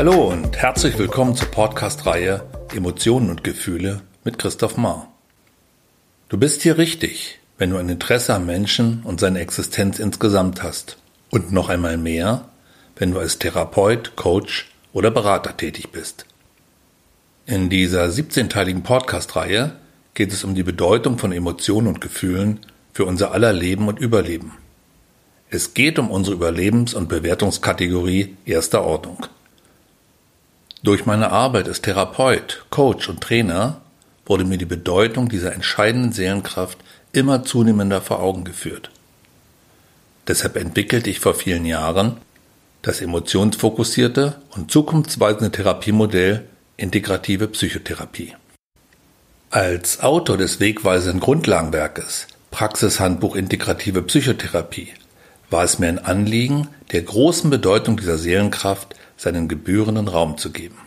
Hallo und herzlich willkommen zur Podcast-Reihe Emotionen und Gefühle mit Christoph Mahr. Du bist hier richtig, wenn du ein Interesse am Menschen und seine Existenz insgesamt hast. Und noch einmal mehr, wenn du als Therapeut, Coach oder Berater tätig bist. In dieser 17-teiligen Podcast-Reihe geht es um die Bedeutung von Emotionen und Gefühlen für unser aller Leben und Überleben. Es geht um unsere Überlebens- und Bewertungskategorie erster Ordnung. Durch meine Arbeit als Therapeut, Coach und Trainer wurde mir die Bedeutung dieser entscheidenden Seelenkraft immer zunehmender vor Augen geführt. Deshalb entwickelte ich vor vielen Jahren das emotionsfokussierte und zukunftsweisende Therapiemodell Integrative Psychotherapie. Als Autor des wegweisenden Grundlagenwerkes Praxishandbuch Integrative Psychotherapie war es mir ein Anliegen, der großen Bedeutung dieser Seelenkraft seinen gebührenden Raum zu geben.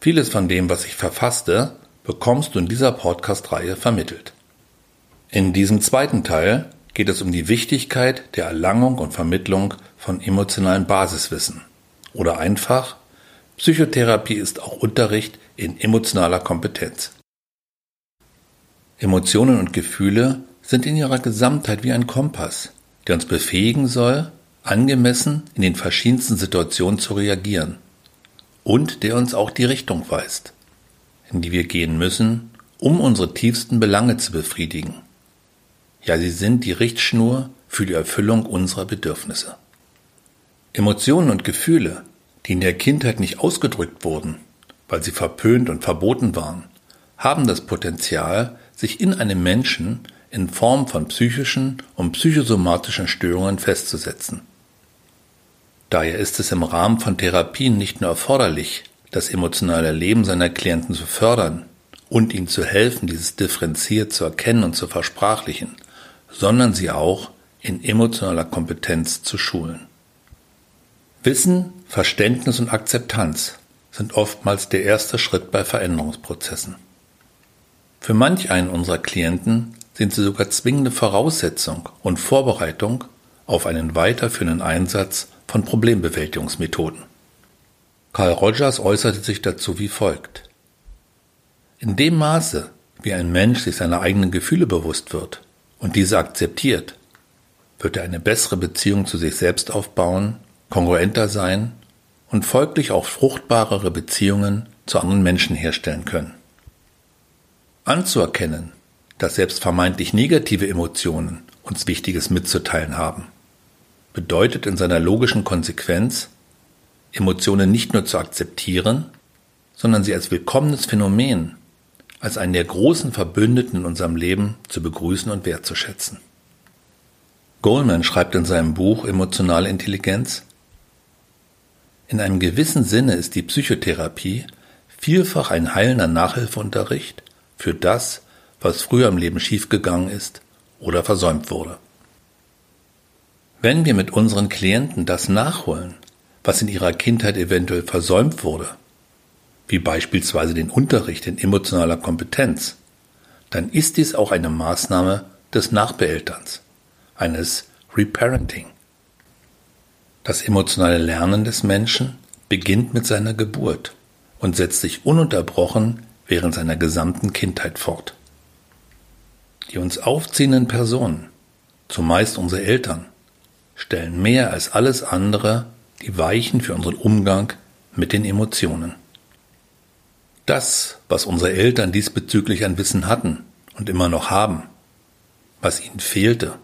Vieles von dem, was ich verfasste, bekommst du in dieser Podcast-Reihe vermittelt. In diesem zweiten Teil geht es um die Wichtigkeit der Erlangung und Vermittlung von emotionalen Basiswissen oder einfach Psychotherapie ist auch Unterricht in emotionaler Kompetenz. Emotionen und Gefühle sind in ihrer Gesamtheit wie ein Kompass, der uns befähigen soll, angemessen in den verschiedensten Situationen zu reagieren und der uns auch die Richtung weist, in die wir gehen müssen, um unsere tiefsten Belange zu befriedigen. Ja, sie sind die Richtschnur für die Erfüllung unserer Bedürfnisse. Emotionen und Gefühle, die in der Kindheit nicht ausgedrückt wurden, weil sie verpönt und verboten waren, haben das Potenzial, sich in einem Menschen in Form von psychischen und psychosomatischen Störungen festzusetzen. Daher ist es im Rahmen von Therapien nicht nur erforderlich, das emotionale Leben seiner Klienten zu fördern und ihnen zu helfen, dieses differenziert zu erkennen und zu versprachlichen, sondern sie auch in emotionaler Kompetenz zu schulen. Wissen, Verständnis und Akzeptanz sind oftmals der erste Schritt bei Veränderungsprozessen. Für manch einen unserer Klienten sind sie sogar zwingende Voraussetzung und Vorbereitung auf einen weiterführenden Einsatz von Problembewältigungsmethoden. Carl Rogers äußerte sich dazu wie folgt. In dem Maße, wie ein Mensch sich seiner eigenen Gefühle bewusst wird und diese akzeptiert, wird er eine bessere Beziehung zu sich selbst aufbauen, kongruenter sein und folglich auch fruchtbarere Beziehungen zu anderen Menschen herstellen können. Anzuerkennen, dass selbst vermeintlich negative Emotionen uns Wichtiges mitzuteilen haben bedeutet in seiner logischen Konsequenz, Emotionen nicht nur zu akzeptieren, sondern sie als willkommenes Phänomen, als einen der großen Verbündeten in unserem Leben zu begrüßen und wertzuschätzen. Goldman schreibt in seinem Buch Emotionale Intelligenz, in einem gewissen Sinne ist die Psychotherapie vielfach ein heilender Nachhilfeunterricht für das, was früher im Leben schiefgegangen ist oder versäumt wurde. Wenn wir mit unseren Klienten das nachholen, was in ihrer Kindheit eventuell versäumt wurde, wie beispielsweise den Unterricht in emotionaler Kompetenz, dann ist dies auch eine Maßnahme des Nachbeelterns, eines Reparenting. Das emotionale Lernen des Menschen beginnt mit seiner Geburt und setzt sich ununterbrochen während seiner gesamten Kindheit fort. Die uns aufziehenden Personen, zumeist unsere Eltern, stellen mehr als alles andere die Weichen für unseren Umgang mit den Emotionen. Das, was unsere Eltern diesbezüglich an Wissen hatten und immer noch haben, was ihnen fehlte,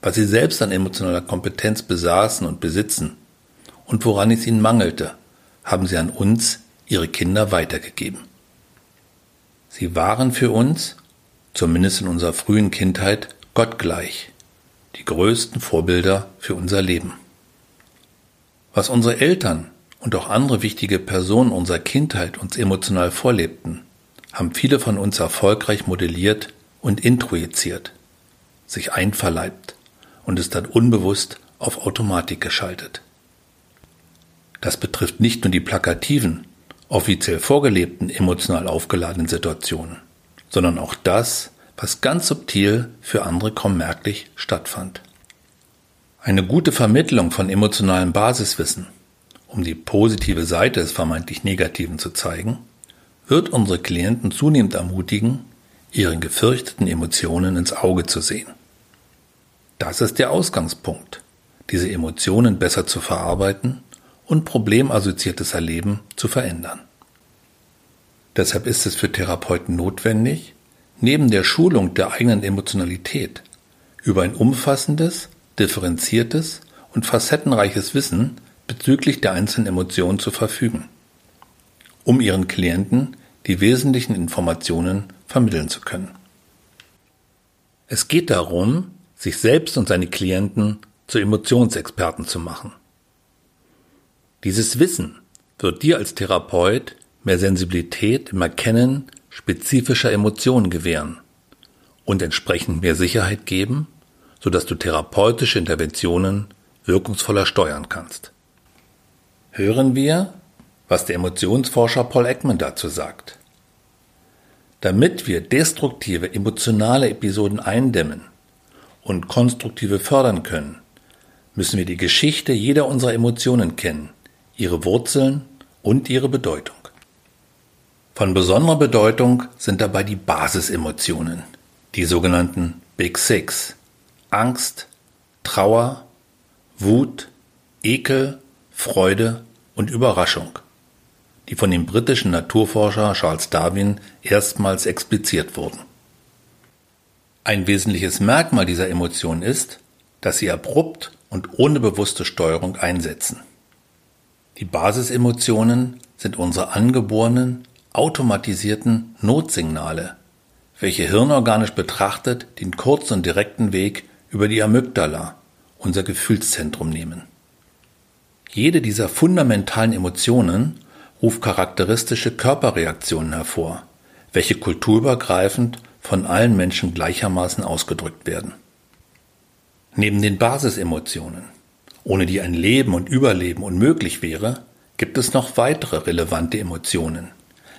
was sie selbst an emotionaler Kompetenz besaßen und besitzen und woran es ihnen mangelte, haben sie an uns, ihre Kinder, weitergegeben. Sie waren für uns, zumindest in unserer frühen Kindheit, gottgleich, die größten Vorbilder für unser Leben. Was unsere Eltern und auch andere wichtige Personen unserer Kindheit uns emotional vorlebten, haben viele von uns erfolgreich modelliert und introjiziert, sich einverleibt und es dann unbewusst auf Automatik geschaltet. Das betrifft nicht nur die plakativen, offiziell vorgelebten emotional aufgeladenen Situationen, sondern auch das, was ganz subtil für andere kaum merklich stattfand. Eine gute Vermittlung von emotionalem Basiswissen, um die positive Seite des vermeintlich Negativen zu zeigen, wird unsere Klienten zunehmend ermutigen, ihren gefürchteten Emotionen ins Auge zu sehen. Das ist der Ausgangspunkt, diese Emotionen besser zu verarbeiten und problemassoziiertes Erleben zu verändern. Deshalb ist es für Therapeuten notwendig, neben der Schulung der eigenen Emotionalität über ein umfassendes, differenziertes und facettenreiches Wissen bezüglich der einzelnen Emotionen zu verfügen, um ihren Klienten die wesentlichen Informationen vermitteln zu können. Es geht darum, sich selbst und seine Klienten zu Emotionsexperten zu machen. Dieses Wissen wird dir als Therapeut mehr Sensibilität im Erkennen spezifischer Emotionen gewähren und entsprechend mehr Sicherheit geben, sodass du therapeutische Interventionen wirkungsvoller steuern kannst. Hören wir, was der Emotionsforscher Paul Ekman dazu sagt. Damit wir destruktive emotionale Episoden eindämmen und konstruktive fördern können, müssen wir die Geschichte jeder unserer Emotionen kennen, ihre Wurzeln und ihre Bedeutung. Von besonderer Bedeutung sind dabei die Basisemotionen, die sogenannten Big Six. Angst, Trauer, Wut, Ekel, Freude und Überraschung, die von dem britischen Naturforscher Charles Darwin erstmals expliziert wurden. Ein wesentliches Merkmal dieser Emotion ist, dass sie abrupt und ohne bewusste Steuerung einsetzen. Die Basisemotionen sind unsere angeborenen automatisierten Notsignale, welche hirnorganisch betrachtet den kurzen und direkten Weg über die Amygdala, unser Gefühlszentrum, nehmen. Jede dieser fundamentalen Emotionen ruft charakteristische Körperreaktionen hervor, welche kulturübergreifend von allen Menschen gleichermaßen ausgedrückt werden. Neben den Basisemotionen, ohne die ein Leben und Überleben unmöglich wäre, gibt es noch weitere relevante Emotionen,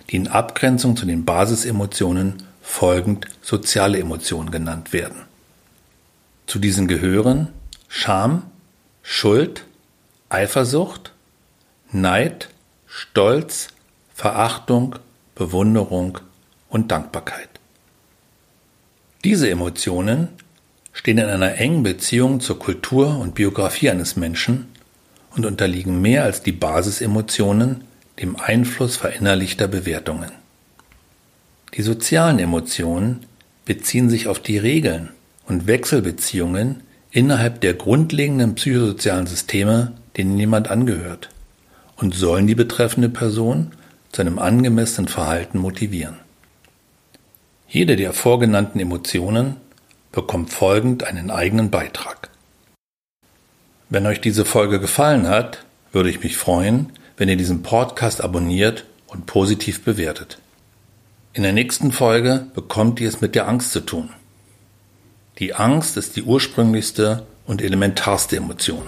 die in Abgrenzung zu den Basisemotionen folgend soziale Emotionen genannt werden. Zu diesen gehören Scham, Schuld, Eifersucht, Neid, Stolz, Verachtung, Bewunderung und Dankbarkeit. Diese Emotionen stehen in einer engen Beziehung zur Kultur und Biografie eines Menschen und unterliegen mehr als die Basisemotionen dem Einfluss verinnerlichter Bewertungen. Die sozialen Emotionen beziehen sich auf die Regeln und Wechselbeziehungen innerhalb der grundlegenden psychosozialen Systeme, denen jemand angehört, und sollen die betreffende Person zu einem angemessenen Verhalten motivieren. Jede der vorgenannten Emotionen bekommt folgend einen eigenen Beitrag. Wenn euch diese Folge gefallen hat, würde ich mich freuen, wenn ihr diesen Podcast abonniert und positiv bewertet. In der nächsten Folge bekommt ihr es mit der Angst zu tun. Die Angst ist die ursprünglichste und elementarste Emotion.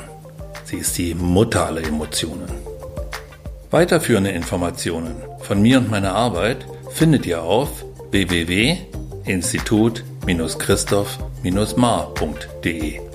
Sie ist die Mutter aller Emotionen. Weiterführende Informationen von mir und meiner Arbeit findet ihr auf www.institut-christoph-mar.de.